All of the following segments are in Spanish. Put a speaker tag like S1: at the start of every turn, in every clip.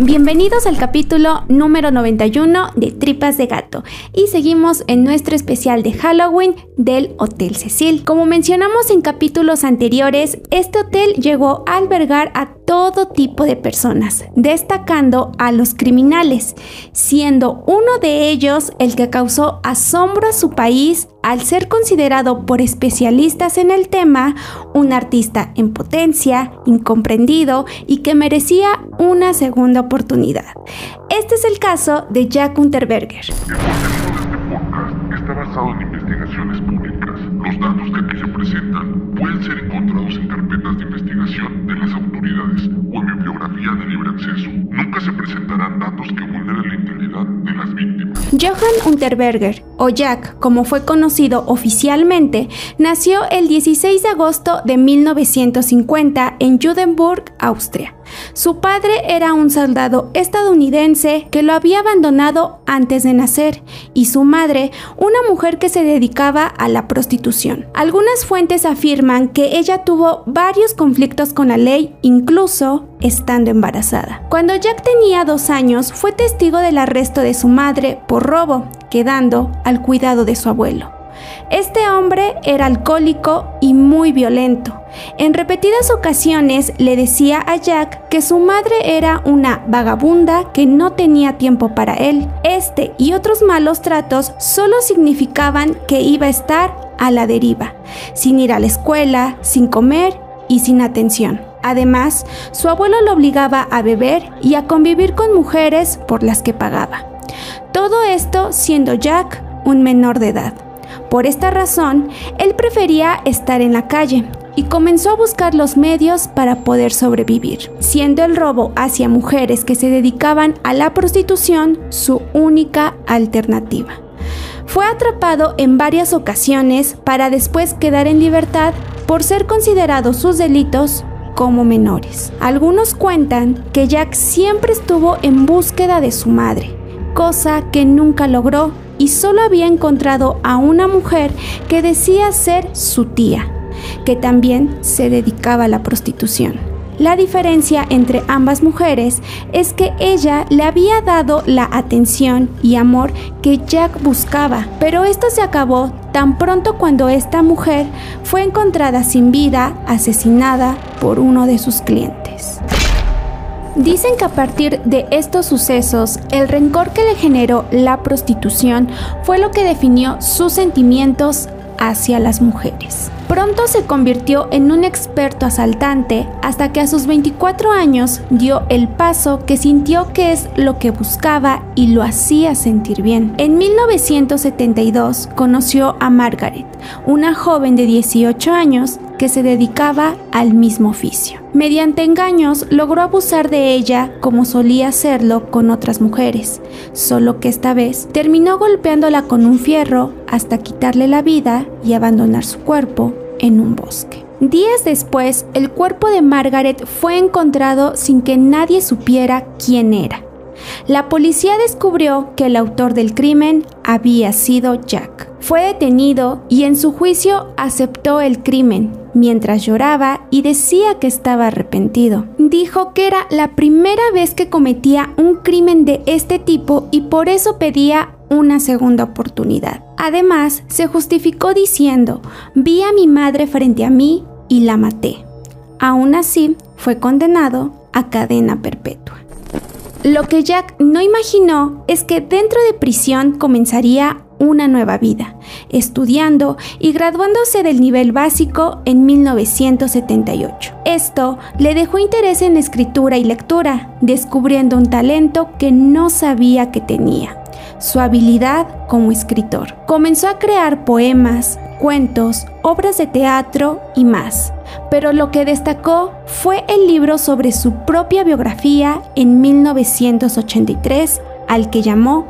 S1: Bienvenidos al capítulo número 91 de Tripas de Gato y seguimos en nuestro especial de Halloween del Hotel Cecil. Como mencionamos en capítulos anteriores, este hotel llegó a albergar a todo tipo de personas, destacando a los criminales, siendo uno de ellos el que causó asombro a su país al ser considerado por especialistas en el tema un artista en potencia, incomprendido y que merecía una segunda oportunidad. Este es el caso de Jack Unterberger.
S2: El está basado en investigaciones públicas. Los datos que aquí se presentan pueden ser encontrados en carpetas de investigación de las autoridades o en bibliografía de libre acceso. Nunca se presentarán datos que vulneren la integridad de las víctimas.
S1: Johann Unterberger, o Jack, como fue conocido oficialmente, nació el 16 de agosto de 1950 en Judenburg, Austria. Su padre era un soldado estadounidense que lo había abandonado antes de nacer y su madre una mujer que se dedicaba a la prostitución. Algunas fuentes afirman que ella tuvo varios conflictos con la ley, incluso estando embarazada. Cuando Jack tenía dos años, fue testigo del arresto de su madre por robo, quedando al cuidado de su abuelo. Este hombre era alcohólico y muy violento. En repetidas ocasiones le decía a Jack que su madre era una vagabunda que no tenía tiempo para él. Este y otros malos tratos solo significaban que iba a estar a la deriva, sin ir a la escuela, sin comer y sin atención. Además, su abuelo lo obligaba a beber y a convivir con mujeres por las que pagaba. Todo esto siendo Jack un menor de edad. Por esta razón, él prefería estar en la calle y comenzó a buscar los medios para poder sobrevivir, siendo el robo hacia mujeres que se dedicaban a la prostitución su única alternativa. Fue atrapado en varias ocasiones para después quedar en libertad por ser considerados sus delitos como menores. Algunos cuentan que Jack siempre estuvo en búsqueda de su madre, cosa que nunca logró y solo había encontrado a una mujer que decía ser su tía, que también se dedicaba a la prostitución. La diferencia entre ambas mujeres es que ella le había dado la atención y amor que Jack buscaba, pero esto se acabó tan pronto cuando esta mujer fue encontrada sin vida, asesinada por uno de sus clientes. Dicen que a partir de estos sucesos, el rencor que le generó la prostitución fue lo que definió sus sentimientos hacia las mujeres. Pronto se convirtió en un experto asaltante hasta que a sus 24 años dio el paso que sintió que es lo que buscaba y lo hacía sentir bien. En 1972 conoció a Margaret, una joven de 18 años que se dedicaba al mismo oficio. Mediante engaños logró abusar de ella como solía hacerlo con otras mujeres, solo que esta vez terminó golpeándola con un fierro hasta quitarle la vida y abandonar su cuerpo en un bosque. Días después, el cuerpo de Margaret fue encontrado sin que nadie supiera quién era. La policía descubrió que el autor del crimen había sido Jack. Fue detenido y en su juicio aceptó el crimen, mientras lloraba y decía que estaba arrepentido. Dijo que era la primera vez que cometía un crimen de este tipo y por eso pedía una segunda oportunidad. Además, se justificó diciendo, vi a mi madre frente a mí y la maté. Aún así, fue condenado a cadena perpetua. Lo que Jack no imaginó es que dentro de prisión comenzaría una nueva vida, estudiando y graduándose del nivel básico en 1978. Esto le dejó interés en escritura y lectura, descubriendo un talento que no sabía que tenía, su habilidad como escritor. Comenzó a crear poemas, cuentos, obras de teatro y más pero lo que destacó fue el libro sobre su propia biografía en 1983, al que llamó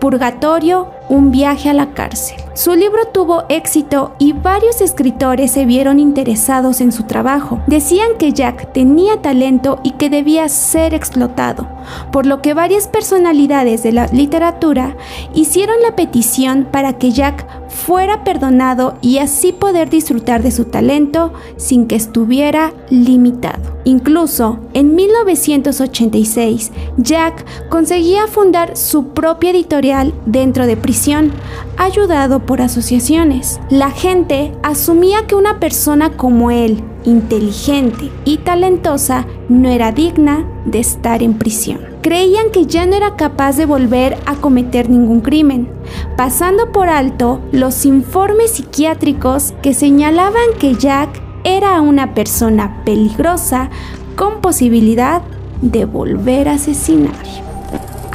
S1: Purgatorio, un viaje a la cárcel. Su libro tuvo éxito y varios escritores se vieron interesados en su trabajo. Decían que Jack tenía talento y que debía ser explotado, por lo que varias personalidades de la literatura hicieron la petición para que Jack fuera perdonado y así poder disfrutar de su talento sin que estuviera limitado. Incluso en 1986, Jack conseguía fundar su propia editorial dentro de prisión, ayudado por asociaciones. La gente asumía que una persona como él, inteligente y talentosa, no era digna de estar en prisión. Creían que ya no era capaz de volver a cometer ningún crimen, pasando por alto los informes psiquiátricos que señalaban que Jack era una persona peligrosa con posibilidad de volver a asesinar.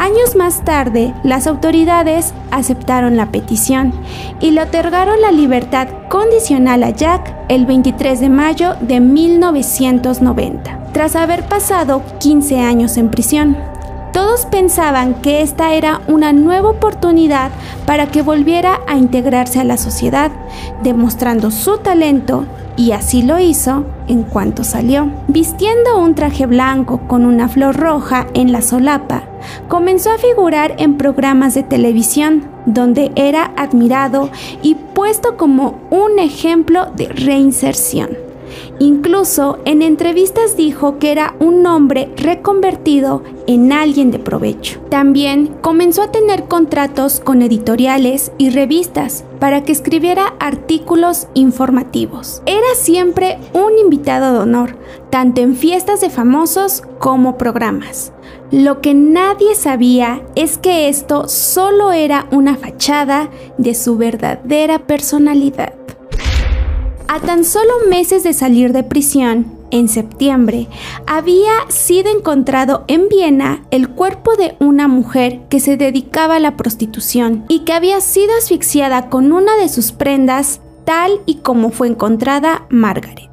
S1: Años más tarde, las autoridades aceptaron la petición y le otorgaron la libertad condicional a Jack el 23 de mayo de 1990, tras haber pasado 15 años en prisión. Todos pensaban que esta era una nueva oportunidad para que volviera a integrarse a la sociedad, demostrando su talento y así lo hizo en cuanto salió. Vistiendo un traje blanco con una flor roja en la solapa, comenzó a figurar en programas de televisión donde era admirado y puesto como un ejemplo de reinserción. Incluso en entrevistas dijo que era un hombre reconvertido en alguien de provecho. También comenzó a tener contratos con editoriales y revistas para que escribiera artículos informativos. Era siempre un invitado de honor, tanto en fiestas de famosos como programas. Lo que nadie sabía es que esto solo era una fachada de su verdadera personalidad. A tan solo meses de salir de prisión, en septiembre, había sido encontrado en Viena el cuerpo de una mujer que se dedicaba a la prostitución y que había sido asfixiada con una de sus prendas tal y como fue encontrada Margaret,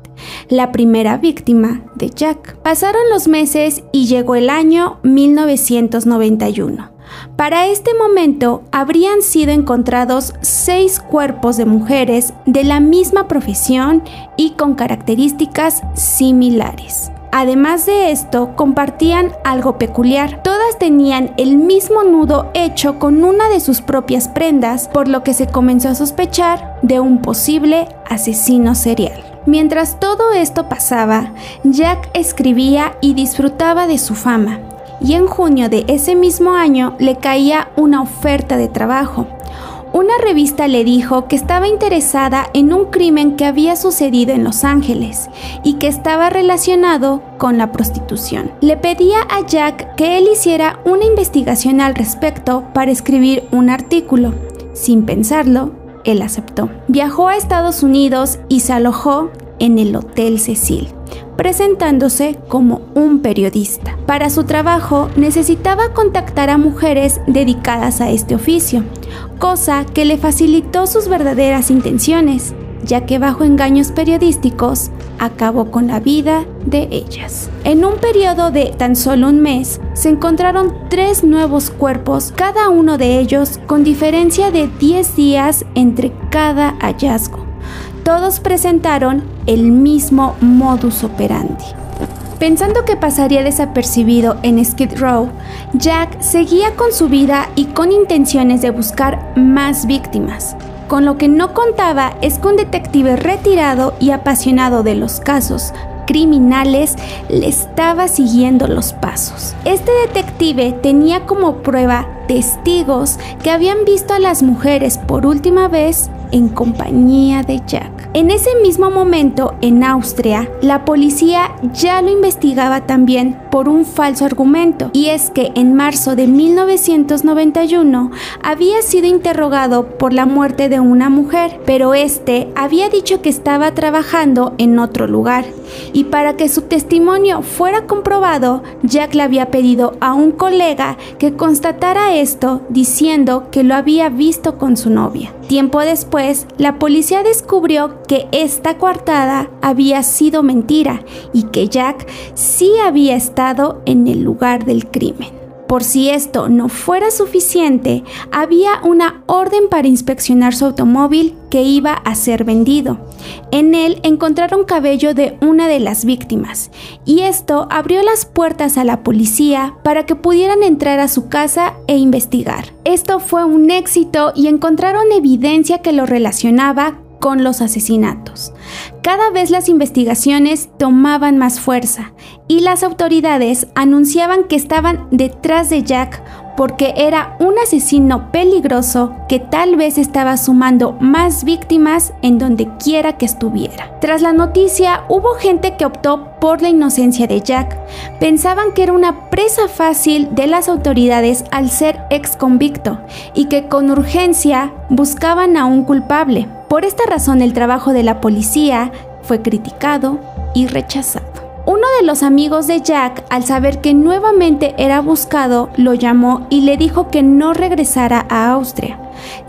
S1: la primera víctima de Jack. Pasaron los meses y llegó el año 1991. Para este momento habrían sido encontrados seis cuerpos de mujeres de la misma profesión y con características similares. Además de esto, compartían algo peculiar. Todas tenían el mismo nudo hecho con una de sus propias prendas, por lo que se comenzó a sospechar de un posible asesino serial. Mientras todo esto pasaba, Jack escribía y disfrutaba de su fama y en junio de ese mismo año le caía una oferta de trabajo. Una revista le dijo que estaba interesada en un crimen que había sucedido en Los Ángeles y que estaba relacionado con la prostitución. Le pedía a Jack que él hiciera una investigación al respecto para escribir un artículo. Sin pensarlo, él aceptó. Viajó a Estados Unidos y se alojó en el Hotel Cecil presentándose como un periodista. Para su trabajo necesitaba contactar a mujeres dedicadas a este oficio, cosa que le facilitó sus verdaderas intenciones, ya que bajo engaños periodísticos acabó con la vida de ellas. En un periodo de tan solo un mes, se encontraron tres nuevos cuerpos, cada uno de ellos con diferencia de 10 días entre cada hallazgo todos presentaron el mismo modus operandi. Pensando que pasaría desapercibido en Skid Row, Jack seguía con su vida y con intenciones de buscar más víctimas. Con lo que no contaba es que un detective retirado y apasionado de los casos criminales le estaba siguiendo los pasos. Este detective tenía como prueba testigos que habían visto a las mujeres por última vez en compañía de Jack. En ese mismo momento, en Austria, la policía ya lo investigaba también por un falso argumento, y es que en marzo de 1991 había sido interrogado por la muerte de una mujer, pero este había dicho que estaba trabajando en otro lugar, y para que su testimonio fuera comprobado, Jack le había pedido a un colega que constatara esto diciendo que lo había visto con su novia. Tiempo después, la policía descubrió que esta coartada había sido mentira y que Jack sí había estado en el lugar del crimen. Por si esto no fuera suficiente, había una orden para inspeccionar su automóvil que iba a ser vendido. En él encontraron cabello de una de las víctimas y esto abrió las puertas a la policía para que pudieran entrar a su casa e investigar. Esto fue un éxito y encontraron evidencia que lo relacionaba con los asesinatos. Cada vez las investigaciones tomaban más fuerza y las autoridades anunciaban que estaban detrás de Jack porque era un asesino peligroso que tal vez estaba sumando más víctimas en donde quiera que estuviera. Tras la noticia, hubo gente que optó por la inocencia de Jack. Pensaban que era una presa fácil de las autoridades al ser ex convicto y que con urgencia buscaban a un culpable. Por esta razón el trabajo de la policía fue criticado y rechazado. Uno de los amigos de Jack, al saber que nuevamente era buscado, lo llamó y le dijo que no regresara a Austria.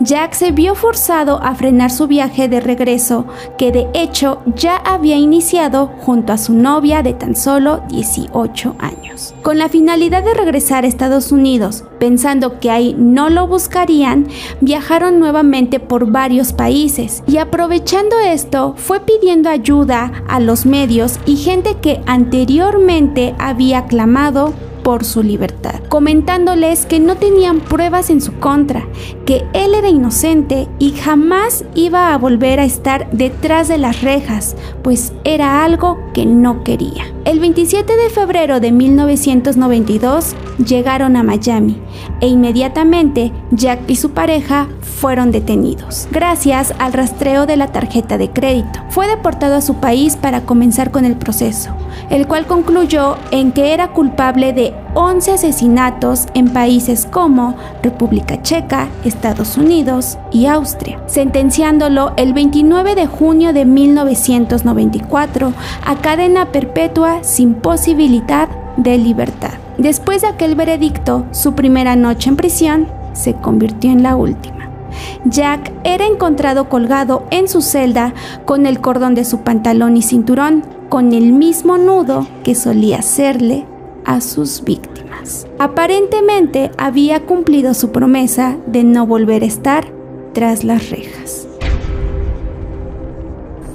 S1: Jack se vio forzado a frenar su viaje de regreso, que de hecho ya había iniciado junto a su novia de tan solo 18 años. Con la finalidad de regresar a Estados Unidos, pensando que ahí no lo buscarían, viajaron nuevamente por varios países y aprovechando esto fue pidiendo ayuda a los medios y gente que anteriormente había clamado por su libertad, comentándoles que no tenían pruebas en su contra, que él era inocente y jamás iba a volver a estar detrás de las rejas, pues era algo que no quería. El 27 de febrero de 1992 llegaron a Miami e inmediatamente Jack y su pareja fueron detenidos, gracias al rastreo de la tarjeta de crédito. Fue deportado a su país para comenzar con el proceso, el cual concluyó en que era culpable de 11 asesinatos en países como República Checa, Estados Unidos y Austria, sentenciándolo el 29 de junio de 1994 a cadena perpetua sin posibilidad de libertad. Después de aquel veredicto, su primera noche en prisión se convirtió en la última. Jack era encontrado colgado en su celda con el cordón de su pantalón y cinturón, con el mismo nudo que solía hacerle a sus víctimas. Aparentemente había cumplido su promesa de no volver a estar tras las rejas.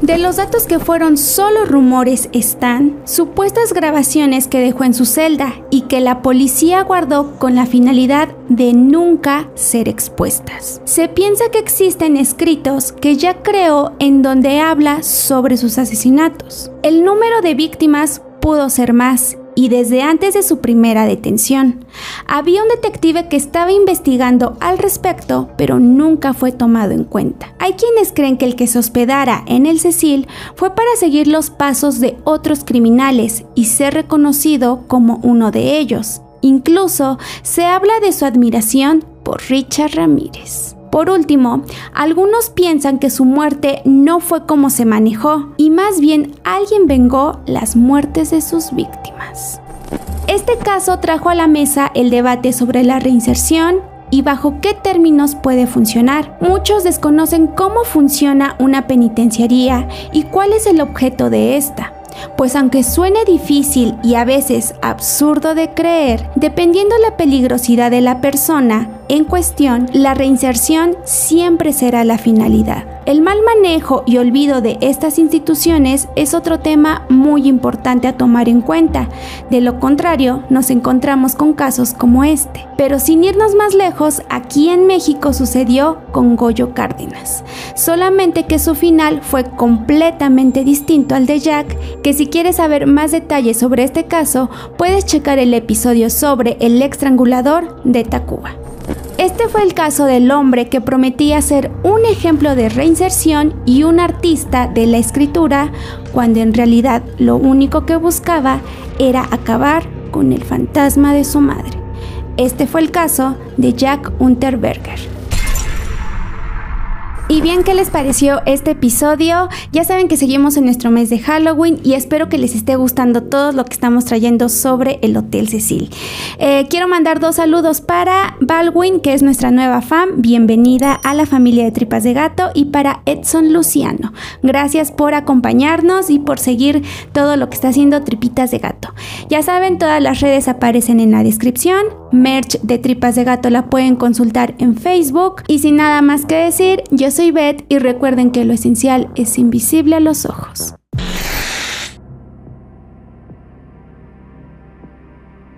S1: De los datos que fueron solo rumores están supuestas grabaciones que dejó en su celda y que la policía guardó con la finalidad de nunca ser expuestas. Se piensa que existen escritos que ya creó en donde habla sobre sus asesinatos. El número de víctimas pudo ser más y desde antes de su primera detención. Había un detective que estaba investigando al respecto, pero nunca fue tomado en cuenta. Hay quienes creen que el que se hospedara en el Cecil fue para seguir los pasos de otros criminales y ser reconocido como uno de ellos. Incluso se habla de su admiración por Richard Ramírez. Por último, algunos piensan que su muerte no fue como se manejó y más bien alguien vengó las muertes de sus víctimas. Este caso trajo a la mesa el debate sobre la reinserción y bajo qué términos puede funcionar. Muchos desconocen cómo funciona una penitenciaría y cuál es el objeto de esta pues aunque suene difícil y a veces absurdo de creer, dependiendo la peligrosidad de la persona en cuestión, la reinserción siempre será la finalidad. El mal manejo y olvido de estas instituciones es otro tema muy importante a tomar en cuenta. De lo contrario, nos encontramos con casos como este. Pero sin irnos más lejos, aquí en México sucedió con Goyo Cárdenas. Solamente que su final fue completamente distinto al de Jack, que si quieres saber más detalles sobre este caso, puedes checar el episodio sobre el estrangulador de Tacuba. Este fue el caso del hombre que prometía ser un ejemplo de reinserción y un artista de la escritura, cuando en realidad lo único que buscaba era acabar con el fantasma de su madre. Este fue el caso de Jack Unterberger. Y bien, ¿qué les pareció este episodio? Ya saben que seguimos en nuestro mes de Halloween y espero que les esté gustando todo lo que estamos trayendo sobre el Hotel Cecil. Eh, quiero mandar dos saludos para Baldwin, que es nuestra nueva fan. Bienvenida a la familia de Tripas de Gato. Y para Edson Luciano. Gracias por acompañarnos y por seguir todo lo que está haciendo Tripitas de Gato. Ya saben, todas las redes aparecen en la descripción. Merch de Tripas de Gato la pueden consultar en Facebook. Y sin nada más que decir, yo soy Beth y recuerden que lo esencial es invisible a los ojos.